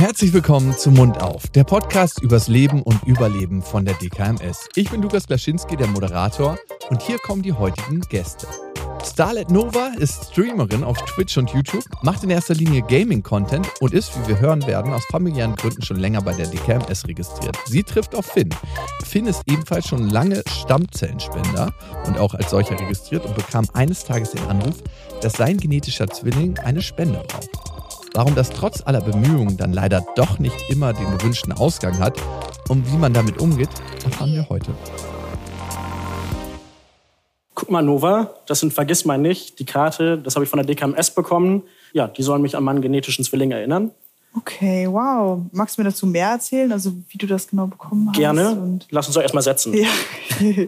Herzlich willkommen zu Mund auf, der Podcast übers Leben und Überleben von der DKMS. Ich bin Lukas Klaschinski, der Moderator, und hier kommen die heutigen Gäste. Starlet Nova ist Streamerin auf Twitch und YouTube, macht in erster Linie Gaming-Content und ist, wie wir hören werden, aus familiären Gründen schon länger bei der DKMS registriert. Sie trifft auf Finn. Finn ist ebenfalls schon lange Stammzellenspender und auch als solcher registriert und bekam eines Tages den Anruf, dass sein genetischer Zwilling eine Spende braucht. Warum das trotz aller Bemühungen dann leider doch nicht immer den gewünschten Ausgang hat und wie man damit umgeht, erfahren wir heute. Guck mal, Nova, das sind Vergiss mal nicht, die Karte, das habe ich von der DKMS bekommen. Ja, die sollen mich an meinen genetischen Zwilling erinnern. Okay, wow. Magst du mir dazu mehr erzählen, also wie du das genau bekommen hast? Gerne. Lass uns doch erstmal setzen. Ja.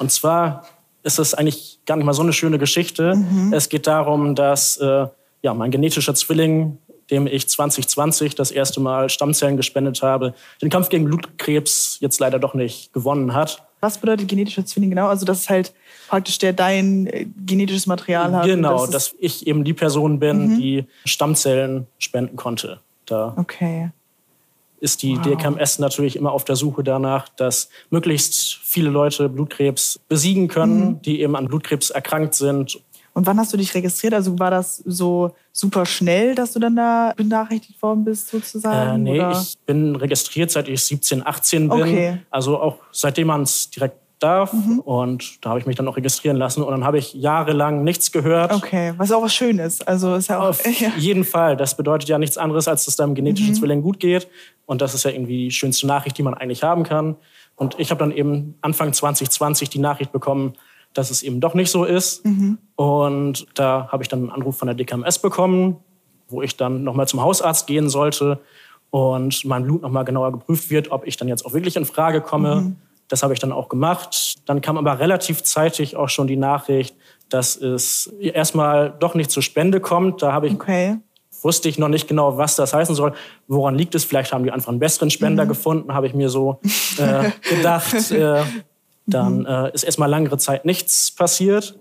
und zwar ist es eigentlich gar nicht mal so eine schöne Geschichte. Mhm. Es geht darum, dass äh, ja, mein genetischer Zwilling, dem ich 2020 das erste Mal Stammzellen gespendet habe, den Kampf gegen Blutkrebs jetzt leider doch nicht gewonnen hat. Was bedeutet genetischer Zwilling genau? Also, dass halt praktisch der dein äh, genetisches Material hat. Genau, das dass ich eben die Person bin, mhm. die Stammzellen spenden konnte. Da okay. ist die wow. DKMS natürlich immer auf der Suche danach, dass möglichst viele Leute Blutkrebs besiegen können, mhm. die eben an Blutkrebs erkrankt sind und wann hast du dich registriert? Also war das so super schnell, dass du dann da benachrichtigt worden bist, sozusagen? Äh, nee, oder? ich bin registriert, seit ich 17, 18 bin. Okay. Also auch seitdem man es direkt darf. Mhm. Und da habe ich mich dann auch registrieren lassen. Und dann habe ich jahrelang nichts gehört. Okay, was auch was Schönes. Also ist ja auch, Auf ja. jeden Fall. Das bedeutet ja nichts anderes, als dass deinem genetischen mhm. Zwilling gut geht. Und das ist ja irgendwie die schönste Nachricht, die man eigentlich haben kann. Und ich habe dann eben Anfang 2020 die Nachricht bekommen, dass es eben doch nicht so ist. Mhm. Und da habe ich dann einen Anruf von der DKMS bekommen, wo ich dann nochmal zum Hausarzt gehen sollte und mein Blut nochmal genauer geprüft wird, ob ich dann jetzt auch wirklich in Frage komme. Mhm. Das habe ich dann auch gemacht. Dann kam aber relativ zeitig auch schon die Nachricht, dass es erstmal doch nicht zur Spende kommt. Da habe ich okay. wusste ich noch nicht genau, was das heißen soll. Woran liegt es? Vielleicht haben die einfach einen besseren Spender mhm. gefunden, habe ich mir so äh, gedacht. Äh, dann mhm. äh, ist erstmal langere Zeit nichts passiert.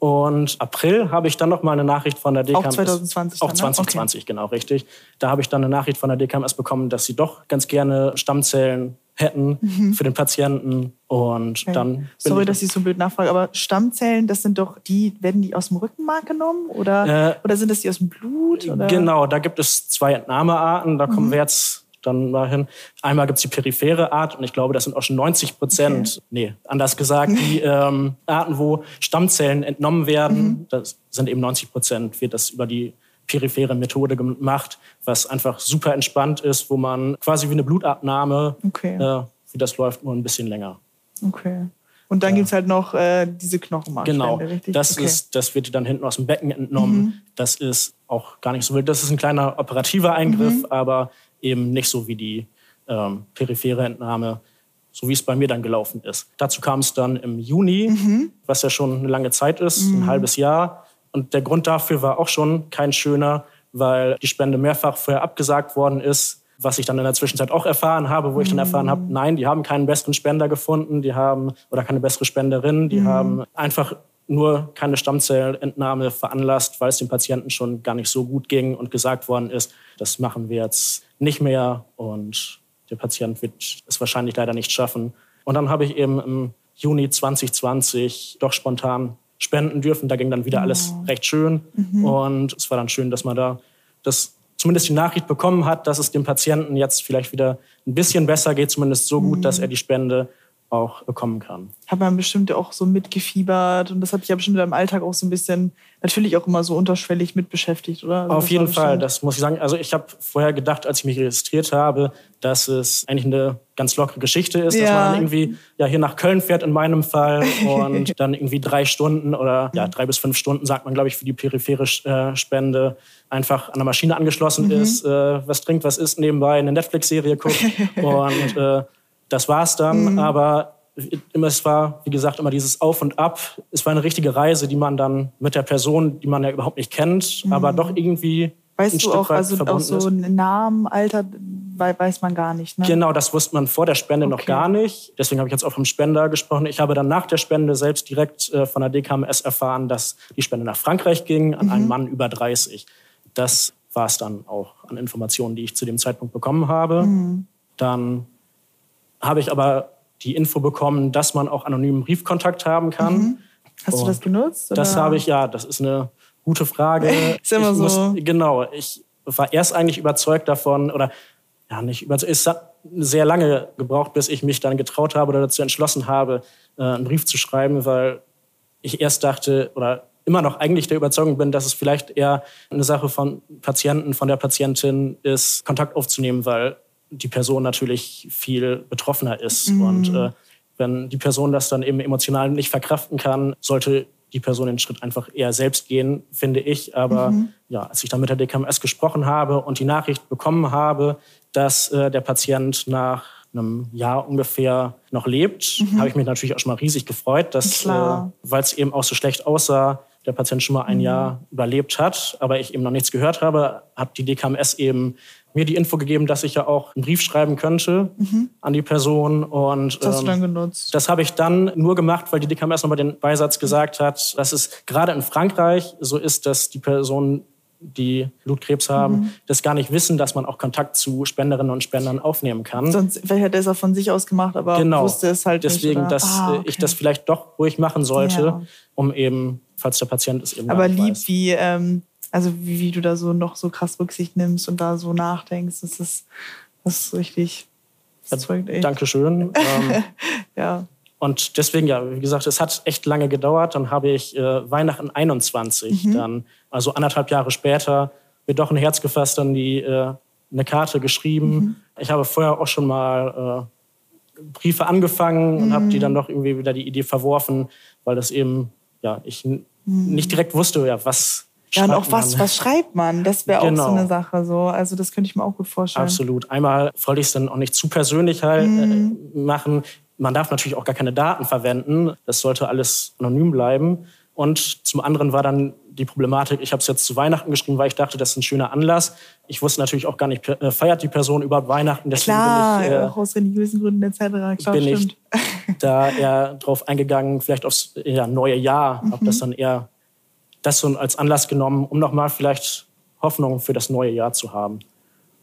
Und April habe ich dann noch mal eine Nachricht von der DKMS. Auch 2020. Auch 2020, ne? okay. genau, richtig. Da habe ich dann eine Nachricht von der DKMS bekommen, dass sie doch ganz gerne Stammzellen hätten mhm. für den Patienten. Und okay. dann. Sorry, dass ich so blöd nachfrage, aber Stammzellen, das sind doch die, werden die aus dem Rückenmark genommen? Oder, äh, oder sind das die aus dem Blut? Oder? Genau, da gibt es zwei Entnahmearten. Da mhm. kommen wir jetzt dann dahin. Einmal gibt es die periphere Art und ich glaube, das sind auch schon 90 Prozent, okay. nee, anders gesagt, die ähm, Arten, wo Stammzellen entnommen werden, mhm. das sind eben 90 Prozent, wird das über die periphere Methode gemacht, was einfach super entspannt ist, wo man quasi wie eine Blutabnahme, okay. äh, wie das läuft, nur ein bisschen länger. Okay. Und dann ja. gibt es halt noch äh, diese Knochenmarkspende, genau. richtig? Das, okay. ist, das wird dann hinten aus dem Becken entnommen. Mhm. Das ist auch gar nicht so wild. Das ist ein kleiner operativer Eingriff, mhm. aber eben nicht so wie die ähm, periphere Entnahme, so wie es bei mir dann gelaufen ist. Dazu kam es dann im Juni, mhm. was ja schon eine lange Zeit ist, mhm. ein halbes Jahr. Und der Grund dafür war auch schon kein schöner, weil die Spende mehrfach vorher abgesagt worden ist, was ich dann in der Zwischenzeit auch erfahren habe, wo ich dann erfahren habe, mhm. nein, die haben keinen besseren Spender gefunden, die haben oder keine bessere Spenderin, die mhm. haben einfach nur keine Stammzellentnahme veranlasst, weil es dem Patienten schon gar nicht so gut ging und gesagt worden ist, das machen wir jetzt nicht mehr und der Patient wird es wahrscheinlich leider nicht schaffen. Und dann habe ich eben im Juni 2020 doch spontan spenden dürfen. Da ging dann wieder alles oh. recht schön. Mhm. Und es war dann schön, dass man da das zumindest die Nachricht bekommen hat, dass es dem Patienten jetzt vielleicht wieder ein bisschen besser geht, zumindest so gut, mhm. dass er die Spende auch bekommen kann. Hat man bestimmt auch so mitgefiebert und das hat dich ja bestimmt im Alltag auch so ein bisschen natürlich auch immer so unterschwellig mit beschäftigt, oder? Also Auf jeden Fall, das muss ich sagen. Also ich habe vorher gedacht, als ich mich registriert habe, dass es eigentlich eine ganz lockere Geschichte ist, ja. dass man irgendwie ja hier nach Köln fährt in meinem Fall und dann irgendwie drei Stunden oder ja drei bis fünf Stunden sagt man glaube ich für die periphere äh, Spende einfach an der Maschine angeschlossen mhm. ist, äh, was trinkt, was isst nebenbei, eine Netflix-Serie guckt und äh, das war's dann. Mhm. Aber es war, wie gesagt, immer dieses Auf und Ab. Es war eine richtige Reise, die man dann mit der Person, die man ja überhaupt nicht kennt, mhm. aber doch irgendwie Weißt du auch, also auch so einen Namen, Alter, weiß man gar nicht. Ne? Genau, das wusste man vor der Spende okay. noch gar nicht. Deswegen habe ich jetzt auch vom Spender gesprochen. Ich habe dann nach der Spende selbst direkt äh, von der DKMS erfahren, dass die Spende nach Frankreich ging, an mhm. einen Mann über 30. Das war es dann auch an Informationen, die ich zu dem Zeitpunkt bekommen habe. Mhm. Dann habe ich aber die Info bekommen, dass man auch anonymen Briefkontakt haben kann. Mhm. Hast Und du das genutzt? Oder? Das habe ich, ja. Das ist eine gute Frage. ist immer ich so. Muss, genau. Ich war erst eigentlich überzeugt davon, oder ja, nicht überzeugt. Es hat sehr lange gebraucht, bis ich mich dann getraut habe oder dazu entschlossen habe, äh, einen Brief zu schreiben, weil ich erst dachte, oder immer noch eigentlich der Überzeugung bin, dass es vielleicht eher eine Sache von Patienten, von der Patientin ist, Kontakt aufzunehmen, weil die Person natürlich viel betroffener ist. Mhm. Und äh, wenn die Person das dann eben emotional nicht verkraften kann, sollte die Person den Schritt einfach eher selbst gehen, finde ich. Aber mhm. ja, als ich dann mit der DKMS gesprochen habe und die Nachricht bekommen habe, dass äh, der Patient nach einem Jahr ungefähr noch lebt, mhm. habe ich mich natürlich auch schon mal riesig gefreut, dass, äh, weil es eben auch so schlecht aussah, der Patient schon mal ein mhm. Jahr überlebt hat, aber ich eben noch nichts gehört habe, hat die DKMS eben mir die Info gegeben, dass ich ja auch einen Brief schreiben könnte mhm. an die Person. Und, das hast du dann ähm, genutzt? Das habe ich dann nur gemacht, weil die DKMS nochmal den Beisatz gesagt hat, dass es gerade in Frankreich so ist, dass die Person die Blutkrebs haben, mhm. das gar nicht wissen, dass man auch Kontakt zu Spenderinnen und Spendern aufnehmen kann. Sonst vielleicht hätte er es auch von sich aus gemacht, aber genau. wusste es halt Deswegen, nicht. Deswegen, dass ah, okay. ich das vielleicht doch ruhig machen sollte, ja. um eben, falls der Patient es eben Aber lieb, weiß. wie, ähm, also wie, wie, du da so noch so krass Rücksicht nimmst und da so nachdenkst, das ist, das ist richtig. Das echt. Dankeschön. ähm, ja. Und deswegen, ja, wie gesagt, es hat echt lange gedauert. Dann habe ich äh, Weihnachten 21 mhm. dann, also anderthalb Jahre später, mir doch ein Herz gefasst, dann die, äh, eine Karte geschrieben. Mhm. Ich habe vorher auch schon mal äh, Briefe angefangen mhm. und habe die dann doch irgendwie wieder die Idee verworfen, weil das eben, ja, ich mhm. nicht direkt wusste, ja, was ja, und auch was, was schreibt man? Das wäre genau. auch so genau. eine Sache. So. Also das könnte ich mir auch gut vorstellen. Absolut. Einmal wollte ich es dann auch nicht zu persönlich halt mhm. äh, machen. Man darf natürlich auch gar keine Daten verwenden. Das sollte alles anonym bleiben. Und zum anderen war dann die Problematik, ich habe es jetzt zu Weihnachten geschrieben, weil ich dachte, das ist ein schöner Anlass. Ich wusste natürlich auch gar nicht, äh, feiert die Person überhaupt Weihnachten. Deswegen Klar, bin ich, äh, auch aus religiösen Gründen etc. Klar, bin stimmt. ich da eher drauf eingegangen, vielleicht aufs ja, neue Jahr, mhm. ob das dann eher das so als Anlass genommen, um nochmal vielleicht Hoffnung für das neue Jahr zu haben.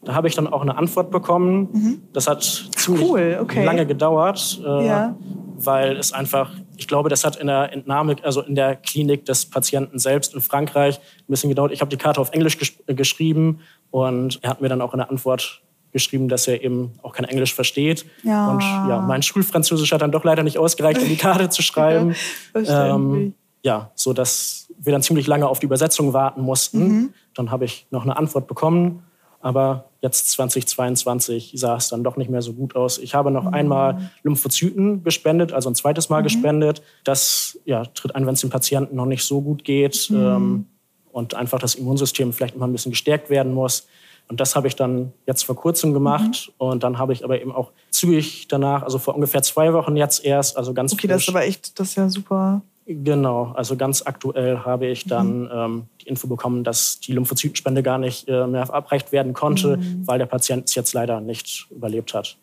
Da habe ich dann auch eine Antwort bekommen. Mhm. Das hat ziemlich cool, okay. lange gedauert, äh, ja. weil es einfach, ich glaube, das hat in der Entnahme, also in der Klinik des Patienten selbst in Frankreich ein bisschen gedauert. Ich habe die Karte auf Englisch gesch äh, geschrieben und er hat mir dann auch in der Antwort geschrieben, dass er eben auch kein Englisch versteht. Ja. Und ja, mein Schulfranzösisch hat dann doch leider nicht ausgereicht, um die Karte zu schreiben. ähm, ja, so dass wir dann ziemlich lange auf die Übersetzung warten mussten. Mhm. Dann habe ich noch eine Antwort bekommen. Aber jetzt 2022 sah es dann doch nicht mehr so gut aus. Ich habe noch mhm. einmal Lymphozyten gespendet, also ein zweites Mal mhm. gespendet. Das ja, tritt ein, wenn es dem Patienten noch nicht so gut geht mhm. ähm, und einfach das Immunsystem vielleicht immer ein bisschen gestärkt werden muss. Und das habe ich dann jetzt vor kurzem gemacht. Mhm. Und dann habe ich aber eben auch zügig danach, also vor ungefähr zwei Wochen jetzt erst, also ganz Okay, frisch, das ist aber echt, das ist ja super. Genau, also ganz aktuell habe ich dann mhm. ähm, die Info bekommen, dass die Lymphozytenspende gar nicht äh, mehr verabreicht werden konnte, mhm. weil der Patient es jetzt leider nicht überlebt hat.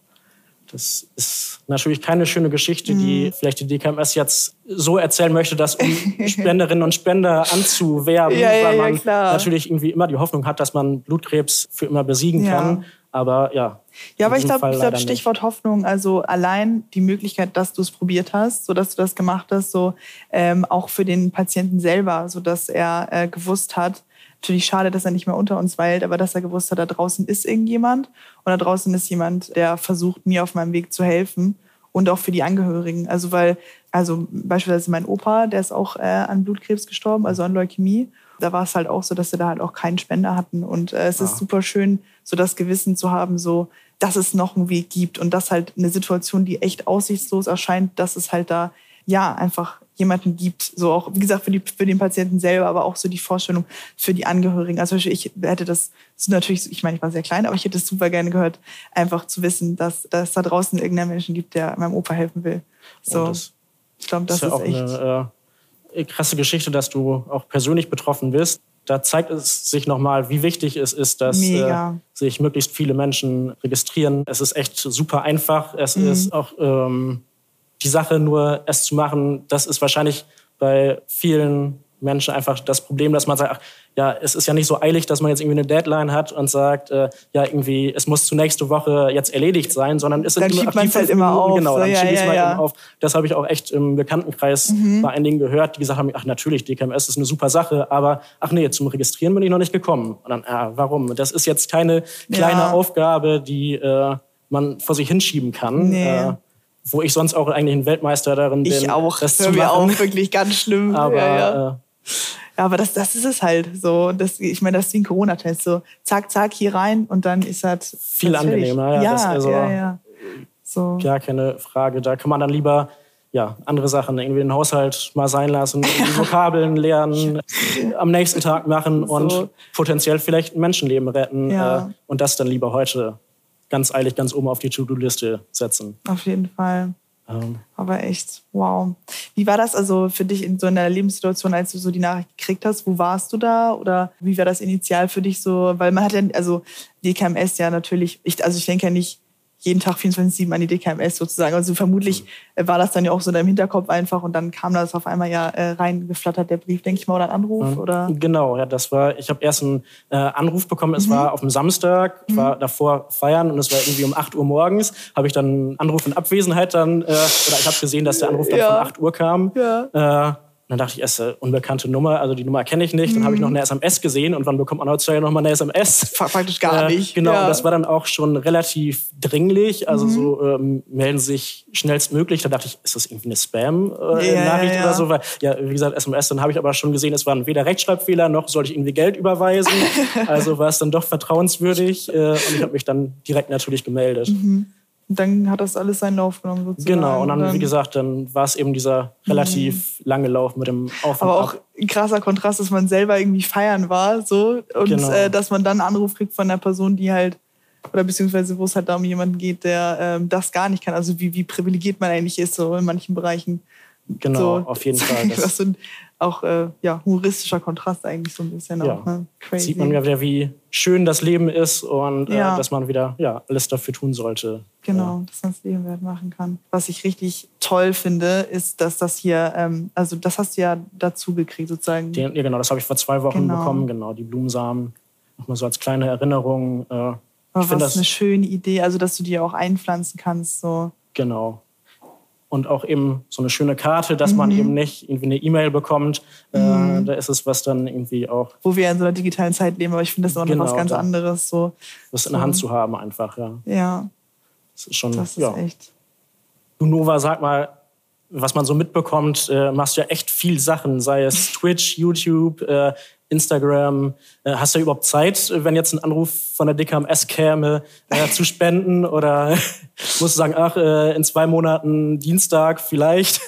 Das ist natürlich keine schöne Geschichte, die mhm. vielleicht die DKMS jetzt so erzählen möchte, dass um Spenderinnen und Spender anzuwerben, ja, ja, weil man ja, natürlich irgendwie immer die Hoffnung hat, dass man Blutkrebs für immer besiegen kann. Aber ja. Ja, aber ich glaube, glaub, Stichwort nicht. Hoffnung, also allein die Möglichkeit, dass du es probiert hast, so dass du das gemacht hast, so ähm, auch für den Patienten selber, so dass er äh, gewusst hat, natürlich schade, dass er nicht mehr unter uns weilt, aber dass er gewusst hat, da draußen ist irgendjemand und da draußen ist jemand, der versucht, mir auf meinem Weg zu helfen und auch für die Angehörigen. Also weil, also beispielsweise mein Opa, der ist auch äh, an Blutkrebs gestorben, also an Leukämie da war es halt auch so, dass sie da halt auch keinen Spender hatten. Und äh, es ja. ist super schön, so das Gewissen zu haben, so, dass es noch einen Weg gibt und dass halt eine Situation, die echt aussichtslos erscheint, dass es halt da, ja, einfach jemanden gibt, so auch, wie gesagt, für, die, für den Patienten selber, aber auch so die Vorstellung für die Angehörigen. Also ich hätte das so natürlich, ich meine, ich war sehr klein, aber ich hätte es super gerne gehört, einfach zu wissen, dass, dass es da draußen irgendeinen Menschen gibt, der meinem Opa helfen will. So, ich glaube, das ist, ja ist echt. Eine, äh krasse Geschichte, dass du auch persönlich betroffen bist. Da zeigt es sich nochmal, wie wichtig es ist, dass äh, sich möglichst viele Menschen registrieren. Es ist echt super einfach. Es mhm. ist auch ähm, die Sache, nur es zu machen, das ist wahrscheinlich bei vielen Menschen einfach das Problem, dass man sagt, ach, ja, es ist ja nicht so eilig, dass man jetzt irgendwie eine Deadline hat und sagt, äh, ja, irgendwie, es muss zur nächste Woche jetzt erledigt sein, sondern es sind dann schiebt man es halt immer auf. Genau, dann so, ja, ja, ja. auf. Das habe ich auch echt im Bekanntenkreis mhm. bei einigen gehört, die gesagt haben, ach natürlich, DKMS ist eine super Sache, aber ach nee, zum Registrieren bin ich noch nicht gekommen. Und dann, ah, warum? Das ist jetzt keine kleine ja. Aufgabe, die äh, man vor sich hinschieben kann. Nee. Äh, wo ich sonst auch eigentlich ein Weltmeister darin bin. Ich auch. Das zu mir auch wirklich ganz schlimm. Aber ja, ja. Äh, ja, aber das, das ist es halt so. Das, ich meine, das ist wie ein Corona-Test. So, zack, zack, hier rein und dann ist das viel angenehmer. Ja, ja, also, ja, ja. So. Ja, keine Frage. Da kann man dann lieber ja, andere Sachen, irgendwie den Haushalt mal sein lassen, die Vokabeln lernen, am nächsten Tag machen und so. potenziell vielleicht ein Menschenleben retten ja. äh, und das dann lieber heute ganz eilig ganz oben auf die To-Do-Liste setzen. Auf jeden Fall. Aber echt, wow. Wie war das also für dich in so einer Lebenssituation, als du so die Nachricht gekriegt hast? Wo warst du da? Oder wie war das initial für dich so? Weil man hat ja, also die KMS ja natürlich, ich, also ich denke ja nicht, jeden Tag 24-7 an die DKMS sozusagen. Also vermutlich äh, war das dann ja auch so in deinem Hinterkopf einfach und dann kam das auf einmal ja äh, reingeflattert, der Brief, denke ich mal, oder ein Anruf? Oder? Genau, ja, das war, ich habe erst einen äh, Anruf bekommen, es mhm. war auf dem Samstag, ich war mhm. davor feiern und es war irgendwie um 8 Uhr morgens, habe ich dann einen Anruf in Abwesenheit dann, äh, oder ich habe gesehen, dass der Anruf dann ja. von 8 Uhr kam. Ja. Äh, dann dachte ich, es ist eine unbekannte Nummer, also die Nummer kenne ich nicht. Dann mhm. habe ich noch eine SMS gesehen und wann bekommt man heutzutage noch mal eine SMS? Praktisch gar äh, nicht. Genau, ja. das war dann auch schon relativ dringlich. Also mhm. so ähm, melden sich schnellstmöglich. Da dachte ich, ist das irgendwie eine Spam-Nachricht äh, ja, ja, oder so? Weil, ja, wie gesagt, SMS, dann habe ich aber schon gesehen, es waren weder Rechtschreibfehler noch sollte ich irgendwie Geld überweisen. also war es dann doch vertrauenswürdig äh, und ich habe mich dann direkt natürlich gemeldet. Mhm. Dann hat das alles seinen Lauf genommen sozusagen. Genau, und dann, dann wie gesagt, dann war es eben dieser relativ mhm. lange Lauf mit dem Auf Aber auch ein krasser Kontrast, dass man selber irgendwie feiern war so und genau. äh, dass man dann einen Anruf kriegt von einer Person, die halt oder beziehungsweise wo es halt da um jemanden geht, der ähm, das gar nicht kann. Also wie, wie privilegiert man eigentlich ist so in manchen Bereichen. Genau, so, auf jeden Fall. Das, das sind auch äh, ja, humoristischer Kontrast eigentlich so ein bisschen. Ja. Auch, ne? Crazy. Sieht man ja wieder, wie schön das Leben ist und äh, ja. äh, dass man wieder ja, alles dafür tun sollte. Genau, ja. dass man das Leben wert machen kann. Was ich richtig toll finde, ist, dass das hier, ähm, also das hast du ja dazu gekriegt sozusagen. Den, ja, genau, das habe ich vor zwei Wochen genau. bekommen, genau, die Blumensamen. Nochmal so als kleine Erinnerung. Äh, ich was das eine schöne Idee, also dass du die auch einpflanzen kannst. So. Genau und auch eben so eine schöne Karte, dass mhm. man eben nicht irgendwie eine E-Mail bekommt. Äh, mhm. Äh, da ist es was dann irgendwie auch. Wo wir in so einer digitalen Zeit leben, aber ich finde das auch genau, noch was ganz anderes. So. Das in der Hand zu haben einfach, ja. Ja. Das ist schon. Das ist ja. echt. Du Nova, sag mal, was man so mitbekommt, äh, machst du ja echt viel Sachen, sei es Twitch, YouTube, äh, Instagram. Äh, hast du überhaupt Zeit, wenn jetzt ein Anruf von der DKMS käme, äh, zu spenden? Oder musst du sagen, ach, äh, in zwei Monaten Dienstag vielleicht?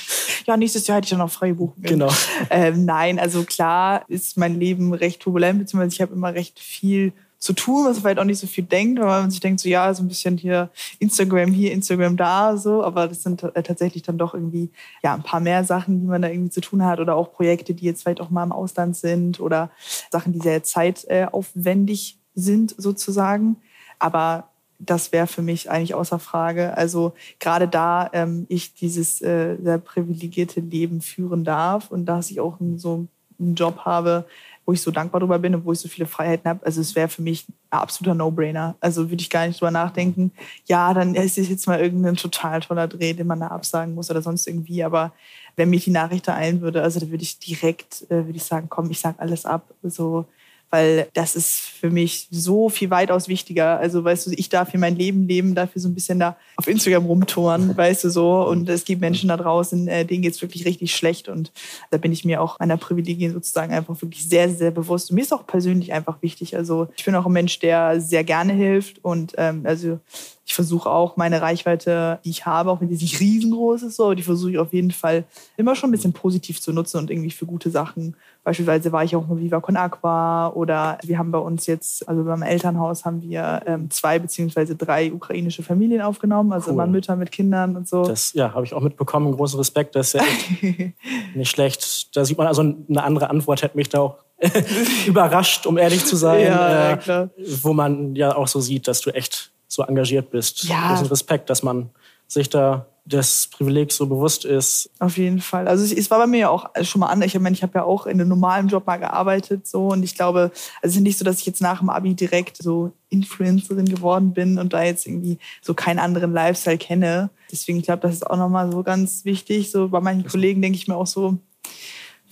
ja, nächstes Jahr hätte ich dann auch frei buchen Genau. Ähm, nein, also klar ist mein Leben recht turbulent, beziehungsweise ich habe immer recht viel zu tun, was man vielleicht auch nicht so viel denkt, weil man sich denkt, so ja, so ein bisschen hier Instagram hier, Instagram da, so, aber das sind äh, tatsächlich dann doch irgendwie ja ein paar mehr Sachen, die man da irgendwie zu tun hat oder auch Projekte, die jetzt vielleicht auch mal im Ausland sind oder Sachen, die sehr zeitaufwendig sind sozusagen. Aber das wäre für mich eigentlich außer Frage. Also gerade da ähm, ich dieses äh, sehr privilegierte Leben führen darf und dass ich auch so einen Job habe, wo ich so dankbar drüber bin und wo ich so viele Freiheiten habe. Also es wäre für mich ein absoluter No-Brainer. Also würde ich gar nicht drüber nachdenken, ja, dann ist es jetzt mal irgendein total toller Dreh, den man da absagen muss oder sonst irgendwie. Aber wenn mich die Nachricht eilen würde, also da würde ich direkt, äh, würde ich sagen, komm, ich sag alles ab. So, weil das ist für mich so viel weitaus wichtiger. Also, weißt du, ich darf hier mein Leben leben, dafür so ein bisschen da auf Instagram rumtouren, weißt du so. Und es gibt Menschen da draußen, äh, denen geht's wirklich richtig schlecht. Und da bin ich mir auch meiner Privilegien sozusagen einfach wirklich sehr, sehr bewusst. Und mir ist auch persönlich einfach wichtig. Also, ich bin auch ein Mensch, der sehr gerne hilft und ähm, also ich versuche auch meine Reichweite, die ich habe, auch wenn die nicht riesengroß ist, so, die versuche ich auf jeden Fall immer schon ein bisschen positiv zu nutzen und irgendwie für gute Sachen. Beispielsweise war ich auch mit Viva Con Aqua oder wir haben bei uns jetzt, also beim Elternhaus haben wir ähm, zwei beziehungsweise drei ukrainische Familien aufgenommen, also cool. immer Mütter mit Kindern und so. Das ja, habe ich auch mitbekommen. Großen Respekt, das ist ja nicht schlecht. Da sieht man also eine andere Antwort hätte mich da auch überrascht, um ehrlich zu sein. Ja, äh, wo man ja auch so sieht, dass du echt so engagiert bist. Ja. Großen Respekt, dass man sich da das Privileg so bewusst ist. Auf jeden Fall. Also es war bei mir ja auch schon mal anders. Ich meine, ich habe ja auch in einem normalen Job mal gearbeitet so und ich glaube, also es ist nicht so, dass ich jetzt nach dem Abi direkt so Influencerin geworden bin und da jetzt irgendwie so keinen anderen Lifestyle kenne. Deswegen ich glaube, das ist auch nochmal so ganz wichtig. So bei manchen Kollegen denke ich mir auch so,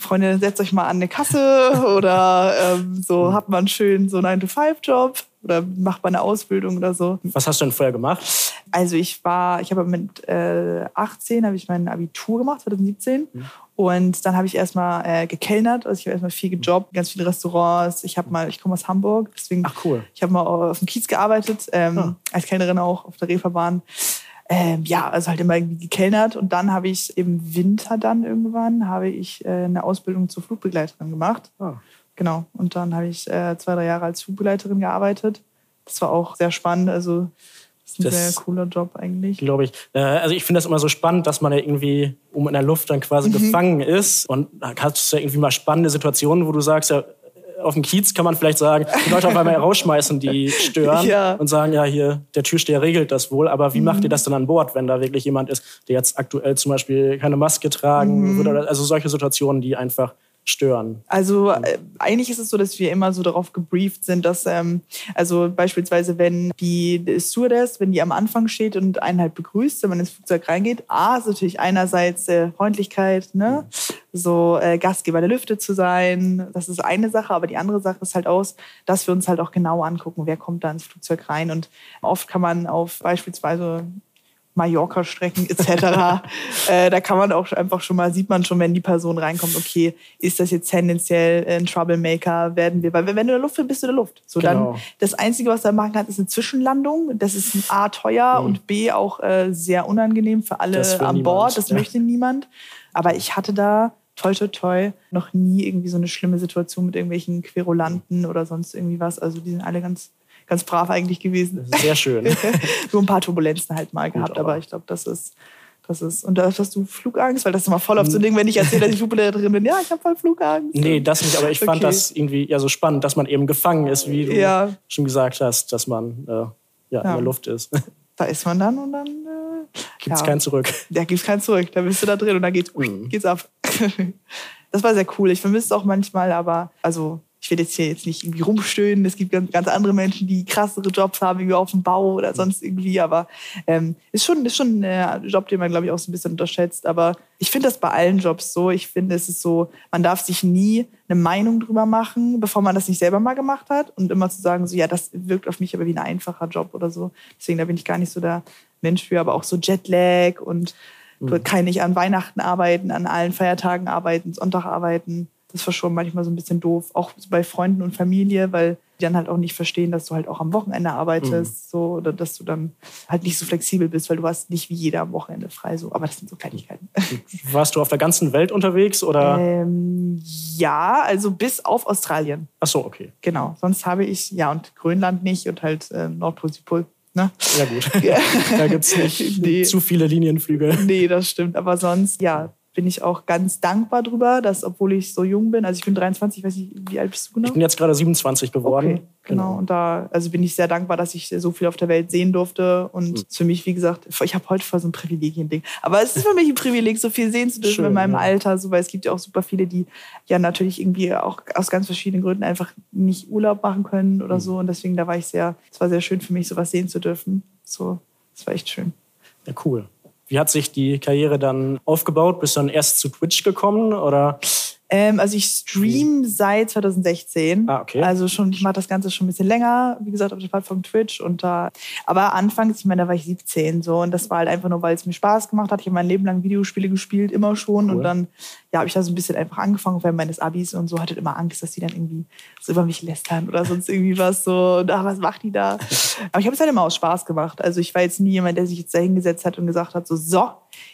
Freunde, setzt euch mal an eine Kasse oder ähm, so hm. habt mal einen schönen so 9-to-5-Job oder macht mal eine Ausbildung oder so. Was hast du denn vorher gemacht? Also ich war, ich habe mit äh, 18 habe ich mein Abitur gemacht, 2017. Mhm. Und dann habe ich erstmal äh, gekellnert, also ich habe erstmal viel gejobbt, ganz viele Restaurants. Ich habe mal, ich komme aus Hamburg, deswegen Ach cool. Ich habe mal auf dem Kiez gearbeitet, ähm, ja. als Kellnerin auch auf der Reeperbahn. Ähm, ja, also halt immer irgendwie gekellnert. Und dann habe ich im Winter dann irgendwann habe ich äh, eine Ausbildung zur Flugbegleiterin gemacht. Ah. Genau. Und dann habe ich äh, zwei, drei Jahre als Flugbegleiterin gearbeitet. Das war auch sehr spannend. Also das ist ein das sehr cooler Job eigentlich. Glaube ich. Äh, also ich finde das immer so spannend, dass man ja irgendwie um in der Luft dann quasi mhm. gefangen ist. Und da hast du ja irgendwie mal spannende Situationen, wo du sagst, ja, auf dem Kiez kann man vielleicht sagen, die Leute auf einmal rausschmeißen, die stören ja. und sagen, ja, hier, der Türsteher regelt das wohl. Aber wie mhm. macht ihr das denn an Bord, wenn da wirklich jemand ist, der jetzt aktuell zum Beispiel keine Maske tragen mhm. würde? Also solche Situationen, die einfach stören? Also äh, eigentlich ist es so, dass wir immer so darauf gebrieft sind, dass ähm, also beispielsweise wenn die Stewardess, wenn die am Anfang steht und einen halt begrüßt, wenn man ins Flugzeug reingeht, a ist natürlich einerseits äh, Freundlichkeit, ne, so äh, Gastgeber der Lüfte zu sein, das ist eine Sache, aber die andere Sache ist halt aus, dass wir uns halt auch genau angucken, wer kommt da ins Flugzeug rein und oft kann man auf beispielsweise Mallorca-Strecken etc. äh, da kann man auch einfach schon mal, sieht man schon, wenn die Person reinkommt, okay, ist das jetzt tendenziell ein Troublemaker, werden wir, weil wenn du in der Luft bist, bist du in der Luft. So genau. dann, das Einzige, was du machen kannst, ist eine Zwischenlandung. Das ist A, teuer mhm. und B, auch äh, sehr unangenehm für alle an niemand. Bord. Das ja. möchte niemand. Aber ich hatte da toi, toi, toi, noch nie irgendwie so eine schlimme Situation mit irgendwelchen Querulanten oder sonst irgendwie was. Also die sind alle ganz ganz brav eigentlich gewesen. Sehr schön. Nur ein paar Turbulenzen halt mal gehabt, aber. aber ich glaube, das ist, das ist. Und da hast du Flugangst, weil das ist immer voll auf so ein Ding, wenn ich erzähle, dass ich Flugbegleiterin bin. Ja, ich habe voll Flugangst. Nee, das nicht, aber ich fand das irgendwie ja so spannend, dass man eben gefangen ist, wie du ja. schon gesagt hast, dass man äh, ja, ja, in der Luft ist. Da ist man dann und dann. Äh, gibt es ja. kein Zurück. Da gibt es kein Zurück. Da bist du da drin und dann geht's, mhm. geht's ab. das war sehr cool. Ich vermisse es auch manchmal, aber also ich will jetzt hier jetzt nicht irgendwie rumstöhnen. Es gibt ganz, andere Menschen, die krassere Jobs haben, wie auf dem Bau oder sonst irgendwie. Aber ähm, ist schon ist schon ein Job, den man glaube ich auch so ein bisschen unterschätzt. Aber ich finde das bei allen Jobs so. Ich finde, es ist so, man darf sich nie eine Meinung drüber machen, bevor man das nicht selber mal gemacht hat und immer zu sagen so, ja, das wirkt auf mich aber wie ein einfacher Job oder so. Deswegen da bin ich gar nicht so der Mensch für. Aber auch so Jetlag und mhm. kann ich an Weihnachten arbeiten, an allen Feiertagen arbeiten, Sonntag arbeiten das war schon manchmal so ein bisschen doof, auch bei Freunden und Familie, weil die dann halt auch nicht verstehen, dass du halt auch am Wochenende arbeitest, mhm. so oder dass du dann halt nicht so flexibel bist, weil du hast nicht wie jeder am Wochenende frei, so. Aber das sind so Kleinigkeiten. Warst du auf der ganzen Welt unterwegs oder? Ähm, ja, also bis auf Australien. Ach so, okay. Genau. Sonst habe ich ja und Grönland nicht und halt äh, Nordpol, Südpol. Ne? Ja gut, da gibt es nicht nee. zu viele Linienflüge. Nee, das stimmt. Aber sonst, ja, bin ich auch ganz dankbar drüber, dass, obwohl ich so jung bin, also ich bin 23, weiß nicht, wie alt bist du genau? Ich bin jetzt gerade 27 geworden. Okay, genau. genau. Und da also bin ich sehr dankbar, dass ich so viel auf der Welt sehen durfte. Und mhm. für mich, wie gesagt, ich habe heute voll so ein Privilegien-Ding. Aber es ist für mich ein Privileg, so viel sehen zu dürfen Schön, in meinem ja. Alter, so, weil es gibt ja auch super viele, die ja natürlich irgendwie auch aus ganz verschiedenen Gründen einfach nicht Urlaub machen können oder mhm. so. Und deswegen, da war ich sehr, es war sehr schön für mich, sowas sehen zu dürfen. So, das war echt schön. Ja, cool. Wie hat sich die Karriere dann aufgebaut? Bist du dann erst zu Twitch gekommen oder? Ähm, also ich stream seit 2016. Ah, okay. Also schon, ich mache das Ganze schon ein bisschen länger, wie gesagt, auf der Plattform Twitch. Und da, aber anfangs, ich meine, da war ich 17 so und das war halt einfach nur, weil es mir Spaß gemacht hat. Ich habe mein Leben lang Videospiele gespielt, immer schon. Cool. Und dann ja, habe ich da so ein bisschen einfach angefangen während meines Abis und so hatte immer Angst, dass die dann irgendwie so über mich lästern oder sonst irgendwie was so. Und ach, was macht die da? Aber ich habe es halt immer aus Spaß gemacht. Also ich war jetzt nie jemand, der sich jetzt da hingesetzt hat und gesagt hat, so, so,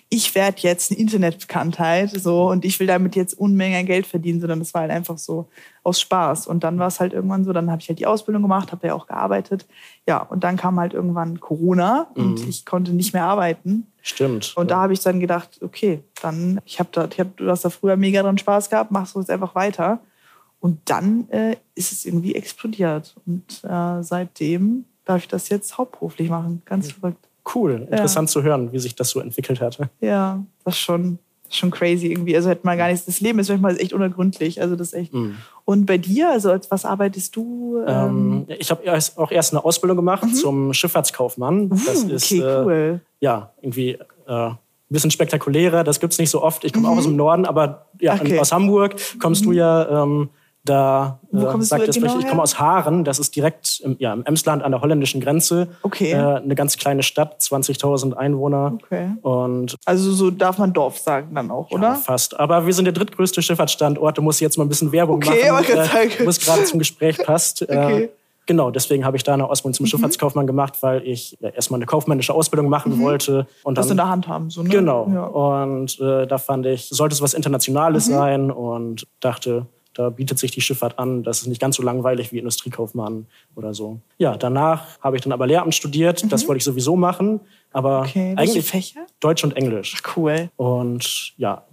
ich werde jetzt eine Internetbekanntheit so und ich will damit jetzt Unmengen Geld verdienen, sondern das war halt einfach so aus Spaß. Und dann war es halt irgendwann so, dann habe ich halt die Ausbildung gemacht, habe ja auch gearbeitet. Ja, und dann kam halt irgendwann Corona und mhm. ich konnte nicht mehr arbeiten. Stimmt. Und ja. da habe ich dann gedacht, okay, dann, ich habe da, ich hab, du hast da früher mega dran Spaß gehabt, machst du jetzt einfach weiter. Und dann äh, ist es irgendwie explodiert. Und äh, seitdem darf ich das jetzt hauptberuflich machen. Ganz verrückt. Cool, interessant ja. zu hören, wie sich das so entwickelt hat. Ja, das ist schon, schon crazy irgendwie. Also hätte man gar nichts. Das Leben ist manchmal echt unergründlich. Also das ist echt. Mhm. Und bei dir, also als was arbeitest du? Ähm, ähm ich habe auch erst eine Ausbildung gemacht mhm. zum Schifffahrtskaufmann. Uh, das ist okay, äh, cool. ja irgendwie. Äh, ein bisschen spektakulärer, das gibt es nicht so oft. Ich komme mhm. auch aus dem Norden, aber ja, okay. aus Hamburg kommst du mhm. ja ähm, da äh, sagt es genau ich komme aus Haaren, das ist direkt im, ja, im Emsland an der holländischen Grenze. Okay. Äh, eine ganz kleine Stadt, 20.000 Einwohner. Okay. Und also so darf man Dorf sagen dann auch, oder? Ja, fast. Aber wir sind der drittgrößte Schifffahrtsstandort. Da muss ich jetzt mal ein bisschen Werbung okay, machen, äh, wo es gerade zum Gespräch passt. Äh, okay. Genau, deswegen habe ich da eine Ausbildung zum mhm. Schifffahrtskaufmann gemacht, weil ich ja, erstmal eine kaufmännische Ausbildung machen mhm. wollte. Und das in der Hand haben, so, ne? Genau. Ja. Und äh, da fand ich, sollte es was Internationales mhm. sein und dachte, da bietet sich die Schifffahrt an. Das ist nicht ganz so langweilig wie Industriekaufmann oder so. Ja, danach habe ich dann aber Lehramt studiert. Mhm. Das wollte ich sowieso machen. Aber okay. eigentlich Fächer? Deutsch und Englisch. Ach, cool. Und ja,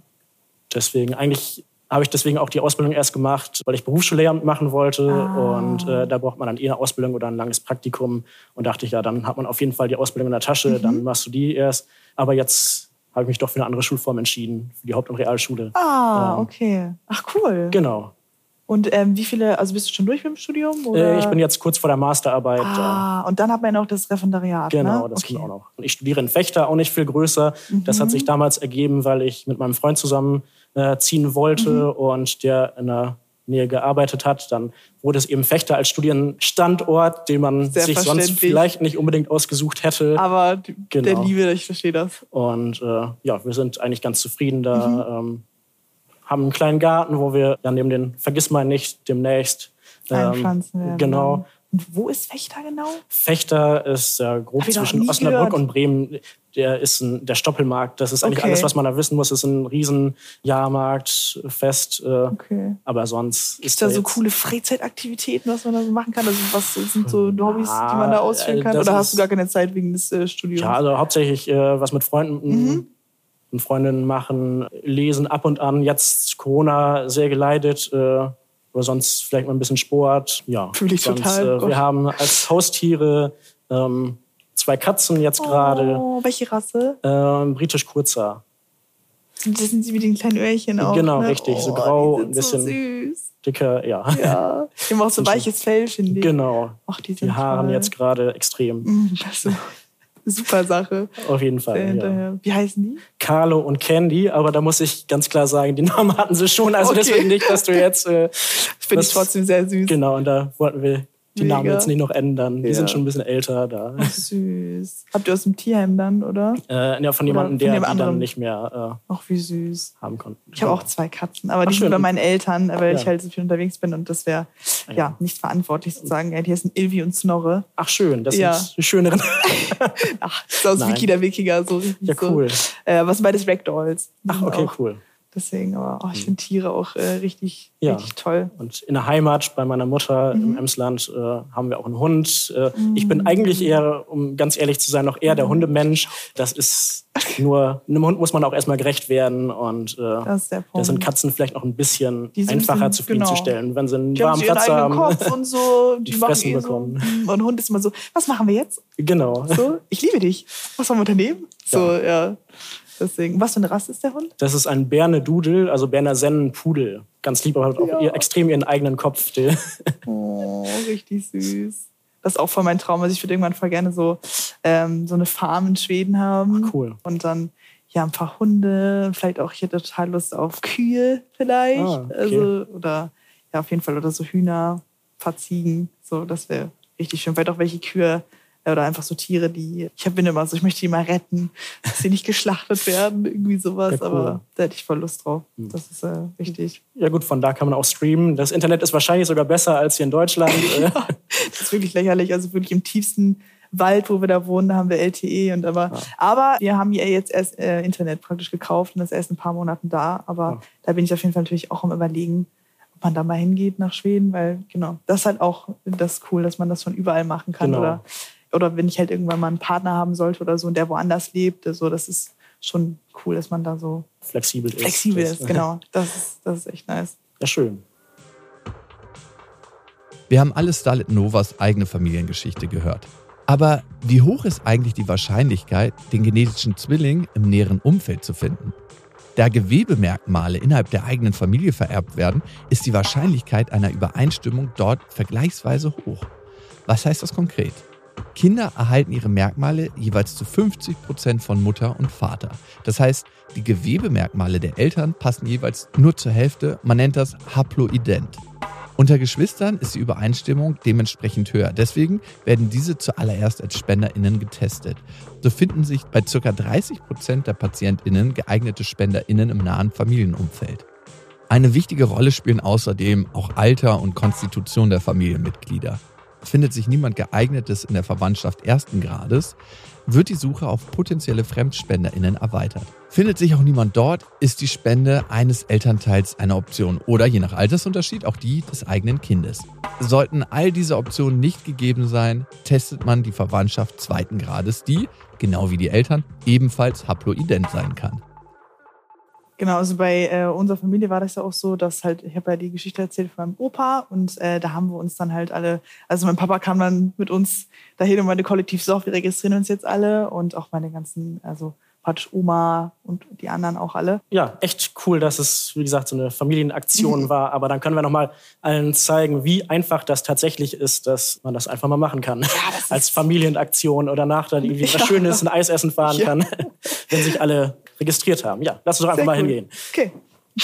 deswegen eigentlich habe ich deswegen auch die Ausbildung erst gemacht, weil ich Berufsschullehramt machen wollte. Ah. Und äh, da braucht man dann eher eine Ausbildung oder ein langes Praktikum. Und dachte ich, ja, dann hat man auf jeden Fall die Ausbildung in der Tasche, mhm. dann machst du die erst. Aber jetzt habe ich mich doch für eine andere Schulform entschieden, für die Haupt- und Realschule. Ah, ähm, okay. Ach, cool. Genau. Und ähm, wie viele, also bist du schon durch mit dem Studium? Oder? Äh, ich bin jetzt kurz vor der Masterarbeit. Ah, und dann hat man ja noch das Referendariat. Genau, ne? das okay. kommt auch noch. Und ich studiere in Fechter, auch nicht viel größer. Mhm. Das hat sich damals ergeben, weil ich mit meinem Freund zusammen äh, ziehen wollte mhm. und der in der Nähe gearbeitet hat. Dann wurde es eben Fechter als Studienstandort, den man Sehr sich sonst vielleicht nicht unbedingt ausgesucht hätte. Aber genau. der Liebe, ich verstehe das. Und äh, ja, wir sind eigentlich ganz zufrieden da. Mhm. Ähm, haben einen kleinen Garten, wo wir dann neben den Vergissmal nicht demnächst ähm, einpflanzen werden. Genau. Und wo ist Fechter genau? Fechter ist ja grob zwischen Osnabrück gehört. und Bremen. Der ist ein, der Stoppelmarkt. Das ist eigentlich okay. alles, was man da wissen muss. Das ist ein Riesenjahrmarkt, Fest. Äh, okay. Aber sonst ist da, da so coole Freizeitaktivitäten, was man da so machen kann? Also was sind so Hobbys, ja, die man da ausführen kann? Oder hast du gar keine Zeit wegen des äh, Studiums? Ja, also hauptsächlich äh, was mit Freunden. Mhm und Freundinnen machen, lesen ab und an. Jetzt Corona sehr geleitet. Äh, oder sonst vielleicht mal ein bisschen Sport. Ja, Fühle ich sonst, total. Äh, wir haben als Haustiere ähm, zwei Katzen jetzt gerade. Oh, welche Rasse? Äh, Britisch Kurzer. Das sind sie wie den kleinen Öhrchen auch. Genau, ne? richtig. so oh, grau und ein bisschen so süß. dicker, ja. Ja. Die haben auch so weiches Fell, finde ich. Genau. Ach, die, sind die Haaren jetzt gerade extrem. Mm, das ist Super Sache. Auf jeden Fall. Ja. Wie heißen die? Carlo und Candy, aber da muss ich ganz klar sagen, die Namen hatten sie schon. Also okay. deswegen nicht, dass du jetzt. Äh, Finde ich trotzdem sehr süß. Genau, und da wollten wir die Mega. Namen jetzt nicht noch ändern. Die ja. sind schon ein bisschen älter da. Ach, süß. Habt ihr aus dem Tierheim dann, oder? Äh, ja, von jemandem, der die dann nicht mehr äh, Ach, wie süß. haben konnte. Ich habe auch zwei Katzen, aber Ach, die sind bei meinen Eltern, weil ja. ich halt so viel unterwegs bin und das wäre ja. ja. nicht verantwortlich sozusagen. Ja, hier sind Ilvi und Snorre. Ach schön, das ja. sind die schöneren. Ach, das ist aus Nein. Wiki der Wikinger. So ja, cool. So. Äh, was sind beides Ragdolls? Ach, okay, auch. cool. Deswegen, aber oh, ich hm. finde Tiere auch äh, richtig, ja. richtig toll. Und in der Heimat bei meiner Mutter mhm. im Emsland äh, haben wir auch einen Hund. Äh, mhm. Ich bin mhm. eigentlich eher, um ganz ehrlich zu sein, noch eher der mhm. Hundemensch. Das ist nur, einem Hund muss man auch erstmal gerecht werden. Und äh, das da sind Katzen vielleicht noch ein bisschen einfacher zufriedenzustellen, genau. wenn sie einen die warmen Platz haben. Kopf und so, die, die fressen eh bekommen. So. Und Hund ist immer so, was machen wir jetzt? Genau. So, ich liebe dich. Was wollen wir unternehmen? So, ja. Deswegen, was für eine Rasse ist der Hund? Das ist ein Berner Dudel, also Berner Sennen Pudel. Ganz lieb, aber hat auch ja. extrem ihren eigenen Kopf. oh, richtig süß. Das ist auch voll mein Traum. Also ich würde irgendwann voll gerne so, ähm, so eine Farm in Schweden haben. Ach, cool. Und dann ja ein paar Hunde, vielleicht auch, ich hätte total Lust auf Kühe vielleicht. Ah, okay. Also, oder ja, auf jeden Fall, oder so Hühner, ein paar Ziegen. So, das wäre richtig schön. Vielleicht auch welche Kühe oder einfach so Tiere, die, ich bin immer so, ich möchte die mal retten, dass sie nicht geschlachtet werden, irgendwie sowas. Ja, cool. Aber da hätte ich voll Lust drauf. Hm. Das ist äh, wichtig. Ja gut, von da kann man auch streamen. Das Internet ist wahrscheinlich sogar besser als hier in Deutschland. ja, das ist wirklich lächerlich. Also wirklich im tiefsten Wald, wo wir da wohnen, da haben wir LTE und aber, ja. aber wir haben hier jetzt erst äh, Internet praktisch gekauft und das ist erst ein paar Monaten da. Aber ja. da bin ich auf jeden Fall natürlich auch am überlegen, ob man da mal hingeht nach Schweden, weil genau, das ist halt auch das cool, dass man das von überall machen kann. Genau. Oder oder wenn ich halt irgendwann mal einen Partner haben sollte oder so und der woanders lebt, so, das ist schon cool, dass man da so flexibel ist. Flexibel ist, genau. Das ist, das ist echt nice. Ja, schön. Wir haben alle Starlet Novas eigene Familiengeschichte gehört. Aber wie hoch ist eigentlich die Wahrscheinlichkeit, den genetischen Zwilling im näheren Umfeld zu finden? Da Gewebemerkmale innerhalb der eigenen Familie vererbt werden, ist die Wahrscheinlichkeit einer Übereinstimmung dort vergleichsweise hoch. Was heißt das konkret? Kinder erhalten ihre Merkmale jeweils zu 50 Prozent von Mutter und Vater. Das heißt, die Gewebemerkmale der Eltern passen jeweils nur zur Hälfte. Man nennt das haploident. Unter Geschwistern ist die Übereinstimmung dementsprechend höher. Deswegen werden diese zuallererst als SpenderInnen getestet. So finden sich bei ca. 30 Prozent der PatientInnen geeignete SpenderInnen im nahen Familienumfeld. Eine wichtige Rolle spielen außerdem auch Alter und Konstitution der Familienmitglieder findet sich niemand geeignetes in der Verwandtschaft ersten Grades, wird die Suche auf potenzielle FremdspenderInnen erweitert. Findet sich auch niemand dort, ist die Spende eines Elternteils eine Option oder je nach Altersunterschied auch die des eigenen Kindes. Sollten all diese Optionen nicht gegeben sein, testet man die Verwandtschaft zweiten Grades, die, genau wie die Eltern, ebenfalls haploident sein kann. Genau, also bei äh, unserer Familie war das ja auch so, dass halt, ich habe ja die Geschichte erzählt von meinem Opa und äh, da haben wir uns dann halt alle, also mein Papa kam dann mit uns dahin und meine Kollektiv so, wir registrieren uns jetzt alle und auch meine ganzen, also praktisch Oma und die anderen auch alle. Ja, echt cool, dass es, wie gesagt, so eine Familienaktion war. Aber dann können wir nochmal allen zeigen, wie einfach das tatsächlich ist, dass man das einfach mal machen kann. Ja, Als Familienaktion oder nach dann irgendwie ja. was Schönes, ein Eis essen fahren ja. kann, wenn sich alle registriert haben. Ja, lass uns doch einfach Sehr mal cool. hingehen. Okay.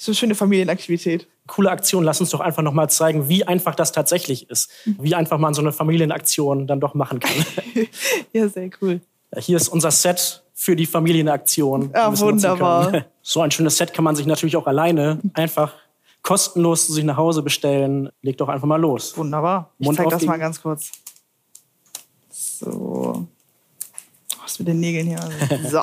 So eine schöne Familienaktivität. Coole Aktion. Lass uns doch einfach noch mal zeigen, wie einfach das tatsächlich ist. Wie einfach man so eine Familienaktion dann doch machen kann. ja, sehr cool. Hier ist unser Set für die Familienaktion. Ja, wunderbar. So ein schönes Set kann man sich natürlich auch alleine einfach kostenlos zu sich nach Hause bestellen. Leg doch einfach mal los. Wunderbar. Ich zeig das mal ganz kurz. So. Was mit den Nägeln hier? So.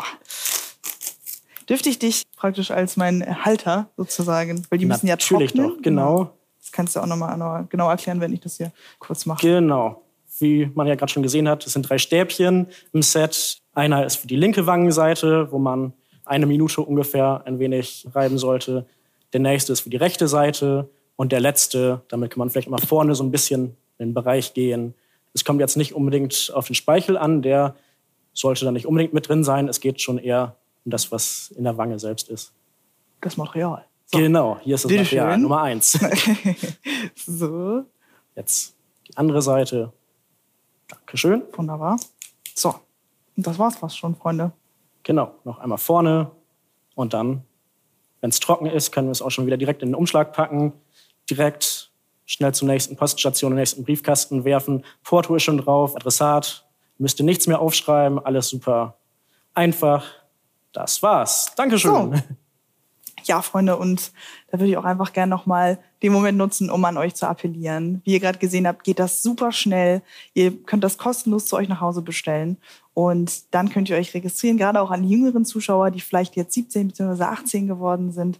Dürfte ich dich praktisch als mein Halter sozusagen, weil die müssen Natürlich ja trocknen. doch, genau. Das kannst du auch nochmal genau erklären, wenn ich das hier kurz mache. Genau. Wie man ja gerade schon gesehen hat, es sind drei Stäbchen im Set. Einer ist für die linke Wangenseite, wo man eine Minute ungefähr ein wenig reiben sollte. Der nächste ist für die rechte Seite. Und der letzte, damit kann man vielleicht mal vorne so ein bisschen in den Bereich gehen. Es kommt jetzt nicht unbedingt auf den Speichel an, der sollte da nicht unbedingt mit drin sein. Es geht schon eher um das, was in der Wange selbst ist. Das Material. So. Genau, hier ist das Material schön. Nummer eins. so. Jetzt die andere Seite. Dankeschön. Wunderbar. So, und das war's fast schon, Freunde. Genau, noch einmal vorne und dann, wenn es trocken ist, können wir es auch schon wieder direkt in den Umschlag packen, direkt schnell zur nächsten Poststation, den nächsten Briefkasten werfen. Porto ist schon drauf, Adressat, müsste nichts mehr aufschreiben, alles super einfach. Das war's. Dankeschön. So. Ja, Freunde, und da würde ich auch einfach gerne nochmal den Moment nutzen, um an euch zu appellieren. Wie ihr gerade gesehen habt, geht das super schnell. Ihr könnt das kostenlos zu euch nach Hause bestellen. Und dann könnt ihr euch registrieren, gerade auch an die jüngeren Zuschauer, die vielleicht jetzt 17 bzw. 18 geworden sind.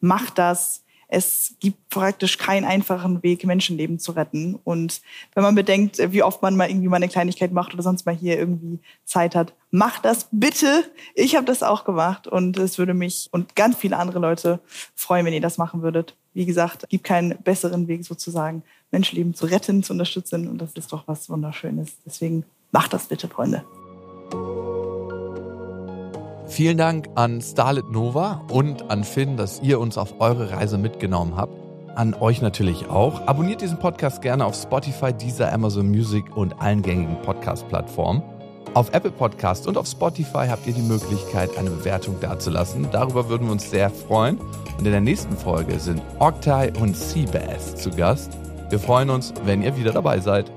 Macht das es gibt praktisch keinen einfachen Weg, Menschenleben zu retten. Und wenn man bedenkt, wie oft man mal irgendwie mal eine Kleinigkeit macht oder sonst mal hier irgendwie Zeit hat, macht das bitte. Ich habe das auch gemacht und es würde mich und ganz viele andere Leute freuen, wenn ihr das machen würdet. Wie gesagt, es gibt keinen besseren Weg sozusagen, Menschenleben zu retten, zu unterstützen und das ist doch was Wunderschönes. Deswegen macht das bitte, Freunde. Vielen Dank an Starlet Nova und an Finn, dass ihr uns auf eure Reise mitgenommen habt. An euch natürlich auch. Abonniert diesen Podcast gerne auf Spotify, dieser Amazon Music und allen gängigen Podcast-Plattformen. Auf Apple Podcast und auf Spotify habt ihr die Möglichkeit, eine Bewertung dazulassen. Darüber würden wir uns sehr freuen. Und in der nächsten Folge sind Octai und Seabass zu Gast. Wir freuen uns, wenn ihr wieder dabei seid.